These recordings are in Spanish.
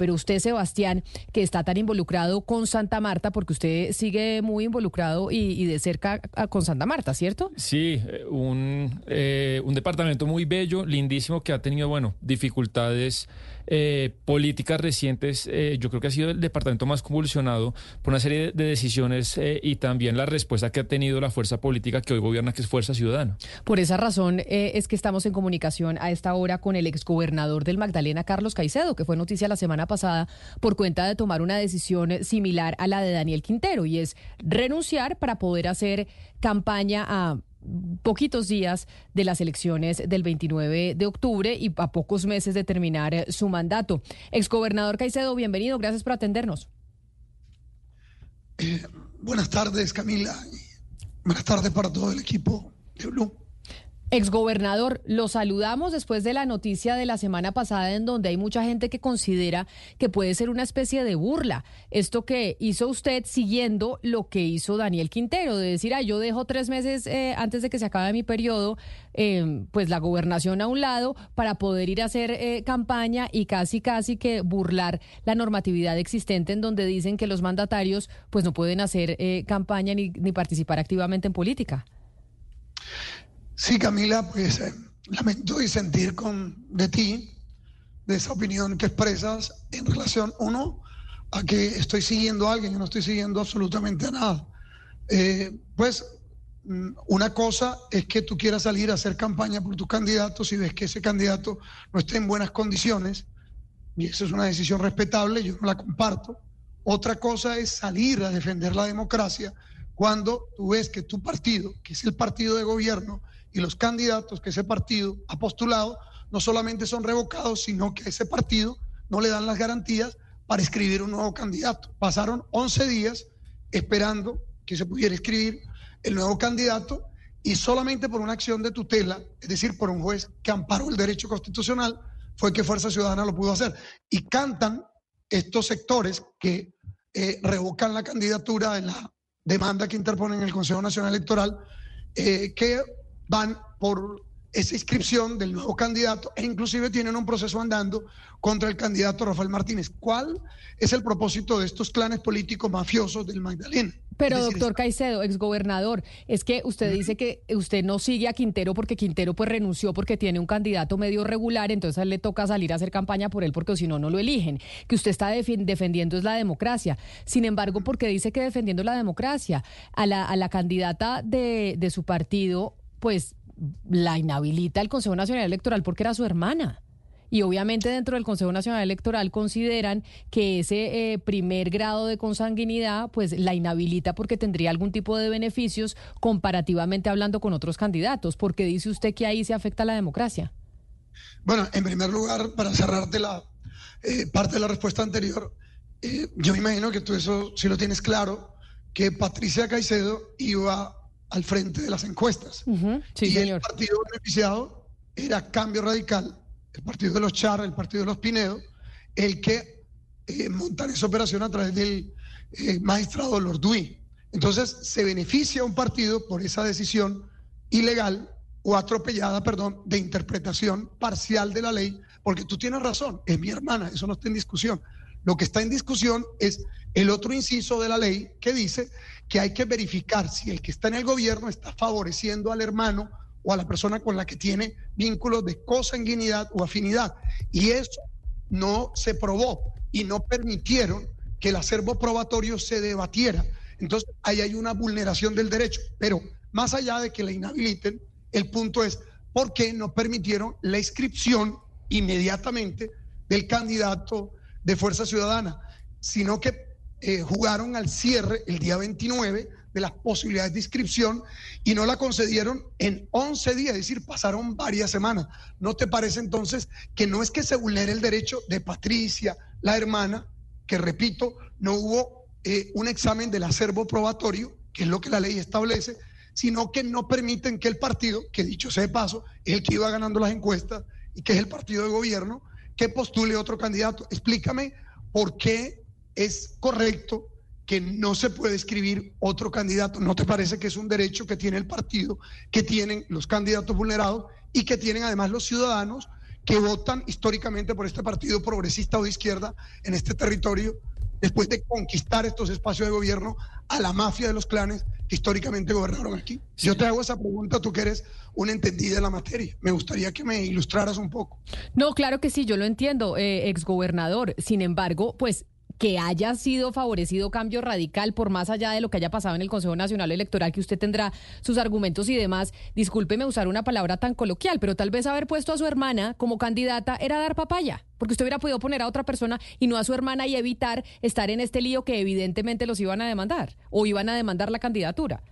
Pero usted, Sebastián, que está tan involucrado con Santa Marta, porque usted sigue muy involucrado y, de cerca con Santa Marta, ¿cierto? Sí, eh, un, eh, un departamento muy bello, lindísimo, que ha tenido, bueno, dificultades eh, políticas recientes, eh, yo creo que ha sido el departamento más convulsionado por una serie de decisiones eh, y también la respuesta que ha tenido la fuerza política que hoy gobierna, que es Fuerza Ciudadana. Por esa razón es que estamos en comunicación a esta hora con el exgobernador del Magdalena, Carlos Caicedo, que fue noticia la semana pasada por cuenta de tomar una decisión similar a la de Daniel Quintero y es renunciar para poder hacer campaña a poquitos días de las elecciones del 29 de octubre y a pocos meses de terminar eh, su mandato. Exgobernador Caicedo, bienvenido, gracias por atendernos. Eh, buenas tardes, Camila. Buenas tardes para todo el equipo de Blue. Exgobernador, lo saludamos después de la noticia de la semana pasada en donde hay mucha gente que considera que puede ser una especie de burla. Esto que hizo usted siguiendo lo que hizo Daniel Quintero, de decir, ah, yo dejo tres meses eh, antes de que se acabe mi periodo, eh, pues la gobernación a un lado para poder ir a hacer eh, campaña y casi, casi que burlar la normatividad existente en donde dicen que los mandatarios pues no pueden hacer campaña ni, ni participar activamente en política. Sí, Camila, pues eh, lamento disentir con, de ti, de esa opinión que expresas en relación, uno, a que estoy siguiendo a alguien, y no estoy siguiendo absolutamente a nada. Eh, pues mm, una cosa es que tú quieras salir a hacer campaña por tu candidato si ves que ese candidato no está en buenas condiciones, y eso es una decisión respetable, yo no la comparto. Otra cosa es salir a defender la democracia cuando tú ves que tu partido, que es el partido de gobierno, y los candidatos que ese partido ha postulado no solamente son revocados, sino que a ese partido no le dan las garantías para escribir un nuevo candidato. Pasaron 11 días esperando que se pudiera escribir el nuevo candidato y solamente por una acción de tutela, es decir, por un juez que amparó el derecho constitucional, fue que Fuerza Ciudadana lo pudo hacer. Y cantan estos sectores que eh, revocan la candidatura en la demanda que interponen el Consejo Nacional Electoral, eh, que van por esa inscripción del nuevo candidato e inclusive tienen un proceso andando contra el candidato Rafael Martínez. ¿Cuál es el propósito de estos clanes políticos mafiosos del Magdalena? Pero doctor Caicedo, exgobernador, es que usted dice que usted no sigue a Quintero porque Quintero pues renunció porque tiene un candidato medio regular, entonces a él le toca salir a hacer campaña por él porque si no, no lo eligen. Que usted está defendiendo es la democracia. Sin embargo, porque dice que defendiendo la democracia, a la, a la candidata de, de su partido pues la inhabilita el Consejo Nacional Electoral porque era su hermana. Y obviamente dentro del Consejo Nacional Electoral consideran que ese eh, primer grado de consanguinidad pues la inhabilita porque tendría algún tipo de beneficios comparativamente hablando con otros candidatos. ¿Por qué dice usted que ahí se afecta la democracia? Bueno, en primer lugar, para cerrarte la eh, parte de la respuesta anterior, eh, yo me imagino que tú eso sí lo tienes claro, que Patricia Caicedo iba al frente de las encuestas. y el partido beneficiado era Cambio Radical, el partido de los Char, el partido de los Pinedo, el que eh, montan esa operación a través del eh, magistrado Lorduí. Entonces se beneficia un partido por esa decisión ilegal o atropellada, perdón, de interpretación parcial de la ley, porque tú tienes razón, es mi hermana, eso no está en discusión. Lo que está en discusión es el otro inciso de la ley que dice que hay que verificar si el que está en el gobierno está favoreciendo al hermano o a la persona con la que tiene vínculos de consanguinidad o afinidad. Y eso no se probó y no permitieron que el acervo probatorio se debatiera. Entonces, ahí hay una vulneración del derecho. Pero más allá de que la inhabiliten, el punto es por qué no permitieron la inscripción inmediatamente del candidato de Fuerza Ciudadana, sino que eh, jugaron al cierre el día 29 de las posibilidades de inscripción y no la concedieron en 11 días, es decir, pasaron varias semanas. ¿No te parece entonces que no es que se vulnere el derecho de Patricia, la hermana, que repito, no hubo eh, un examen del acervo probatorio, que es lo que la ley establece, sino que no permiten que el partido, que dicho sea de paso, es el que iba ganando las encuestas y que es el partido de gobierno, que postule otro candidato. Explícame por qué es correcto que no se puede escribir otro candidato. ¿No te parece que es un derecho que tiene el partido, que tienen los candidatos vulnerados y que tienen además los ciudadanos que votan históricamente por este partido progresista o de izquierda en este territorio, después de conquistar estos espacios de gobierno a la mafia de los clanes que históricamente gobernaron aquí. Yo te hago esa pregunta, tú que eres una entendida de la materia. Me gustaría que me ilustraras un poco. No, claro que sí, yo lo entiendo, eh, exgobernador. Sin embargo, pues que haya sido favorecido cambio radical por más allá de lo que haya pasado en el Consejo Nacional Electoral, que usted tendrá sus argumentos y demás. Discúlpeme usar una palabra tan coloquial, pero tal vez haber puesto a su hermana como candidata era dar papaya, porque usted hubiera podido poner a otra persona y no a su hermana y evitar estar en este lío que evidentemente los iban a demandar o iban a demandar la candidatura.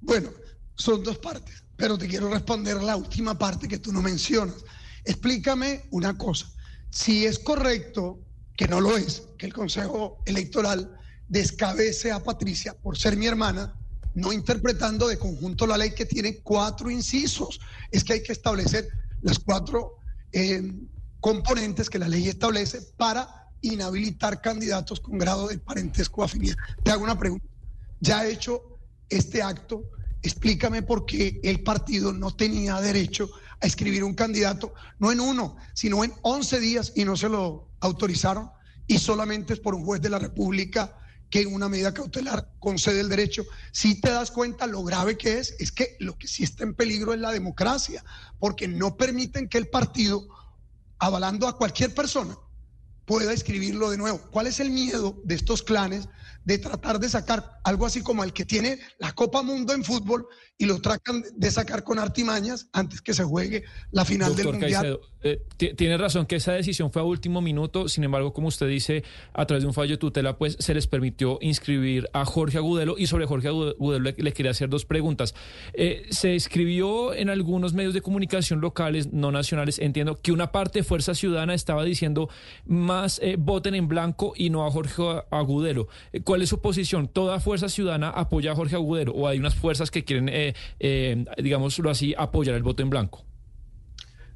Bueno, son dos partes, pero te quiero responder la última parte que tú no mencionas. Explícame una cosa. Si es correcto que no lo es, que el Consejo Electoral descabece a Patricia por ser mi hermana, no interpretando de conjunto la ley que tiene cuatro incisos. Es que hay que establecer las cuatro eh, componentes que la ley establece para inhabilitar candidatos con grado de parentesco o afinidad. Te hago una pregunta. Ya he hecho este acto, explícame por qué el partido no tenía derecho a escribir un candidato, no en uno, sino en 11 días y no se lo autorizaron y solamente es por un juez de la República que en una medida cautelar concede el derecho. Si te das cuenta lo grave que es, es que lo que sí está en peligro es la democracia, porque no permiten que el partido, avalando a cualquier persona, pueda escribirlo de nuevo. ¿Cuál es el miedo de estos clanes de tratar de sacar algo así como el que tiene la Copa Mundo en fútbol y lo tratan de sacar con artimañas antes que se juegue la final del Mundial. Eh, tiene razón que esa decisión fue a último minuto, sin embargo, como usted dice, a través de un fallo de tutela, pues se les permitió inscribir a Jorge Agudelo y sobre Jorge Agudelo le, quería hacer dos preguntas. Eh, se escribió en algunos medios de comunicación locales, no nacionales, entiendo que una parte de Fuerza Ciudadana estaba diciendo más eh, voten en blanco y no a Jorge Agudelo. ¿Cuál es su posición? ¿Toda Fuerza Ciudadana apoya a Jorge Agudelo o hay unas fuerzas que quieren eh, digámoslo así, apoyar el voto en blanco?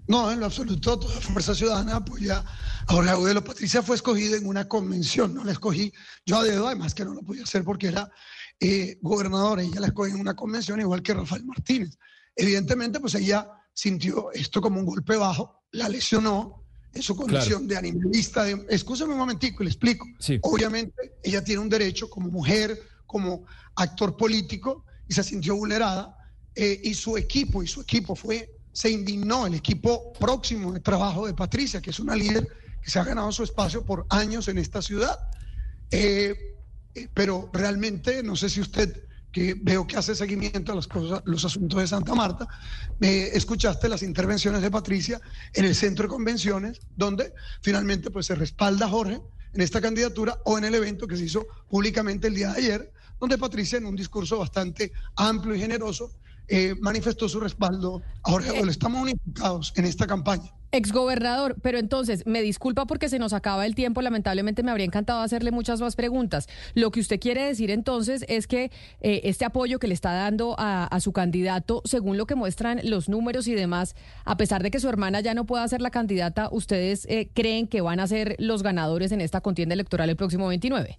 No, en lo absoluto, toda Fuerza Ciudadana apoya a Jorge Agudelo. Patricia fue escogida en una convención, no la escogí yo a dedo, además que no lo podía hacer porque era eh, gobernadora, ella la escogí en una convención igual que Rafael Martínez. Evidentemente, pues ella sintió esto como un golpe bajo, la lesionó en su condición de animalista. De, un momentico y le explico. Obviamente, ella tiene un derecho como mujer, como actor político, y se sintió vulnerada eh, y su equipo, y su equipo fue, se indignó, el equipo próximo de trabajo de Patricia, que es una líder que se ha ganado su espacio por años en esta ciudad. Eh, eh, pero realmente, no sé si usted, que veo que hace seguimiento a las cosas, los asuntos de Santa Marta, me escuchaste las intervenciones de Patricia en el centro de convenciones, donde finalmente pues se respalda a Jorge en esta candidatura o en el evento que se hizo públicamente el día de ayer, donde Patricia en un discurso bastante amplio y generoso eh, manifestó su respaldo a Jorge. Estamos unificados en esta campaña. Exgobernador, pero entonces, me disculpa porque se nos acaba el tiempo, lamentablemente me habría encantado hacerle muchas más preguntas. Lo que usted quiere decir entonces es que eh, este apoyo que le está dando a, su candidato, según lo que muestran los números y demás, a pesar de que su hermana ya no pueda ser la candidata, ¿ustedes eh, creen que van a ser los ganadores en esta contienda electoral el próximo 29?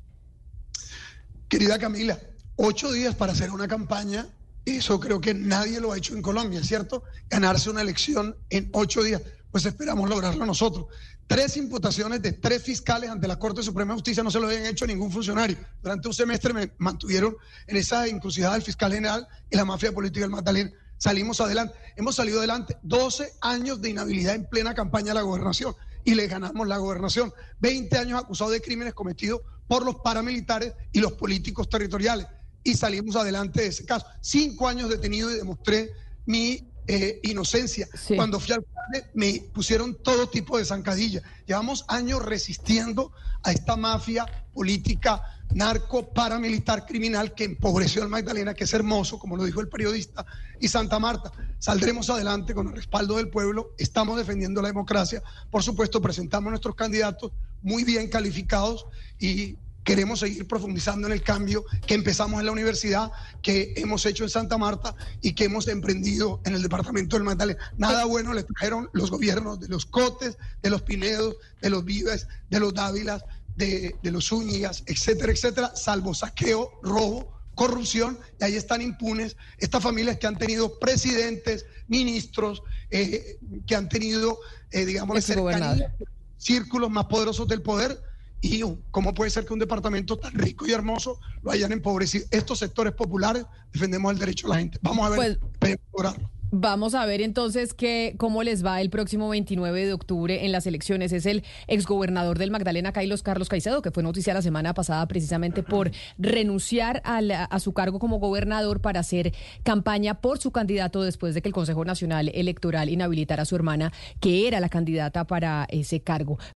Querida Camila, ocho días para hacer una campaña eso creo que nadie lo ha hecho en Colombia, ¿cierto? Ganarse una elección en ocho días. Pues esperamos lograrlo nosotros. Tres imputaciones de tres fiscales ante la Corte Suprema de Justicia no se lo habían hecho a ningún funcionario. Durante un semestre me mantuvieron en esa encrucijada del fiscal general y la mafia política del Magdalena. Salimos adelante. Hemos salido adelante 12 años de inhabilidad en plena campaña de la gobernación y le ganamos la gobernación. 20 años acusados de crímenes cometidos por los paramilitares y los políticos territoriales y salimos adelante de ese caso. Cinco años detenido y demostré mi eh, inocencia. Cuando fui alcalde me pusieron todo tipo de zancadilla. Llevamos años resistiendo a esta mafia política, narco, paramilitar, criminal que empobreció al Magdalena, que es hermoso, como lo dijo el periodista, y Santa Marta. Saldremos adelante con el respaldo del pueblo, estamos defendiendo la democracia. Por supuesto, presentamos nuestros candidatos muy bien calificados y queremos seguir profundizando en el cambio que empezamos en la universidad, que hemos hecho en Santa Marta y que hemos emprendido en el departamento del Magdalena. Nada bueno le trajeron los gobiernos de los Cotes, de los Pinedos, de los Vives, de los Dávilas, de, los Zúñigas, etcétera, etcétera, salvo saqueo, robo, corrupción y ahí están impunes estas familias que han tenido presidentes, ministros, eh, que han tenido, eh, digamos, cercanía, círculos más poderosos del poder. Y cómo puede ser que un departamento tan rico y hermoso lo hayan empobrecido. Estos sectores populares defendemos el derecho de la gente. Vamos a ver, pues, Vamos a ver entonces que, cómo les va el próximo 29 de octubre en las elecciones. Es el exgobernador del Magdalena, Carlos Carlos Caicedo, que fue noticia la semana pasada precisamente por renunciar a, su cargo como gobernador para hacer campaña por su candidato después de que el Consejo Nacional Electoral inhabilitara a su hermana, que era la candidata para ese cargo.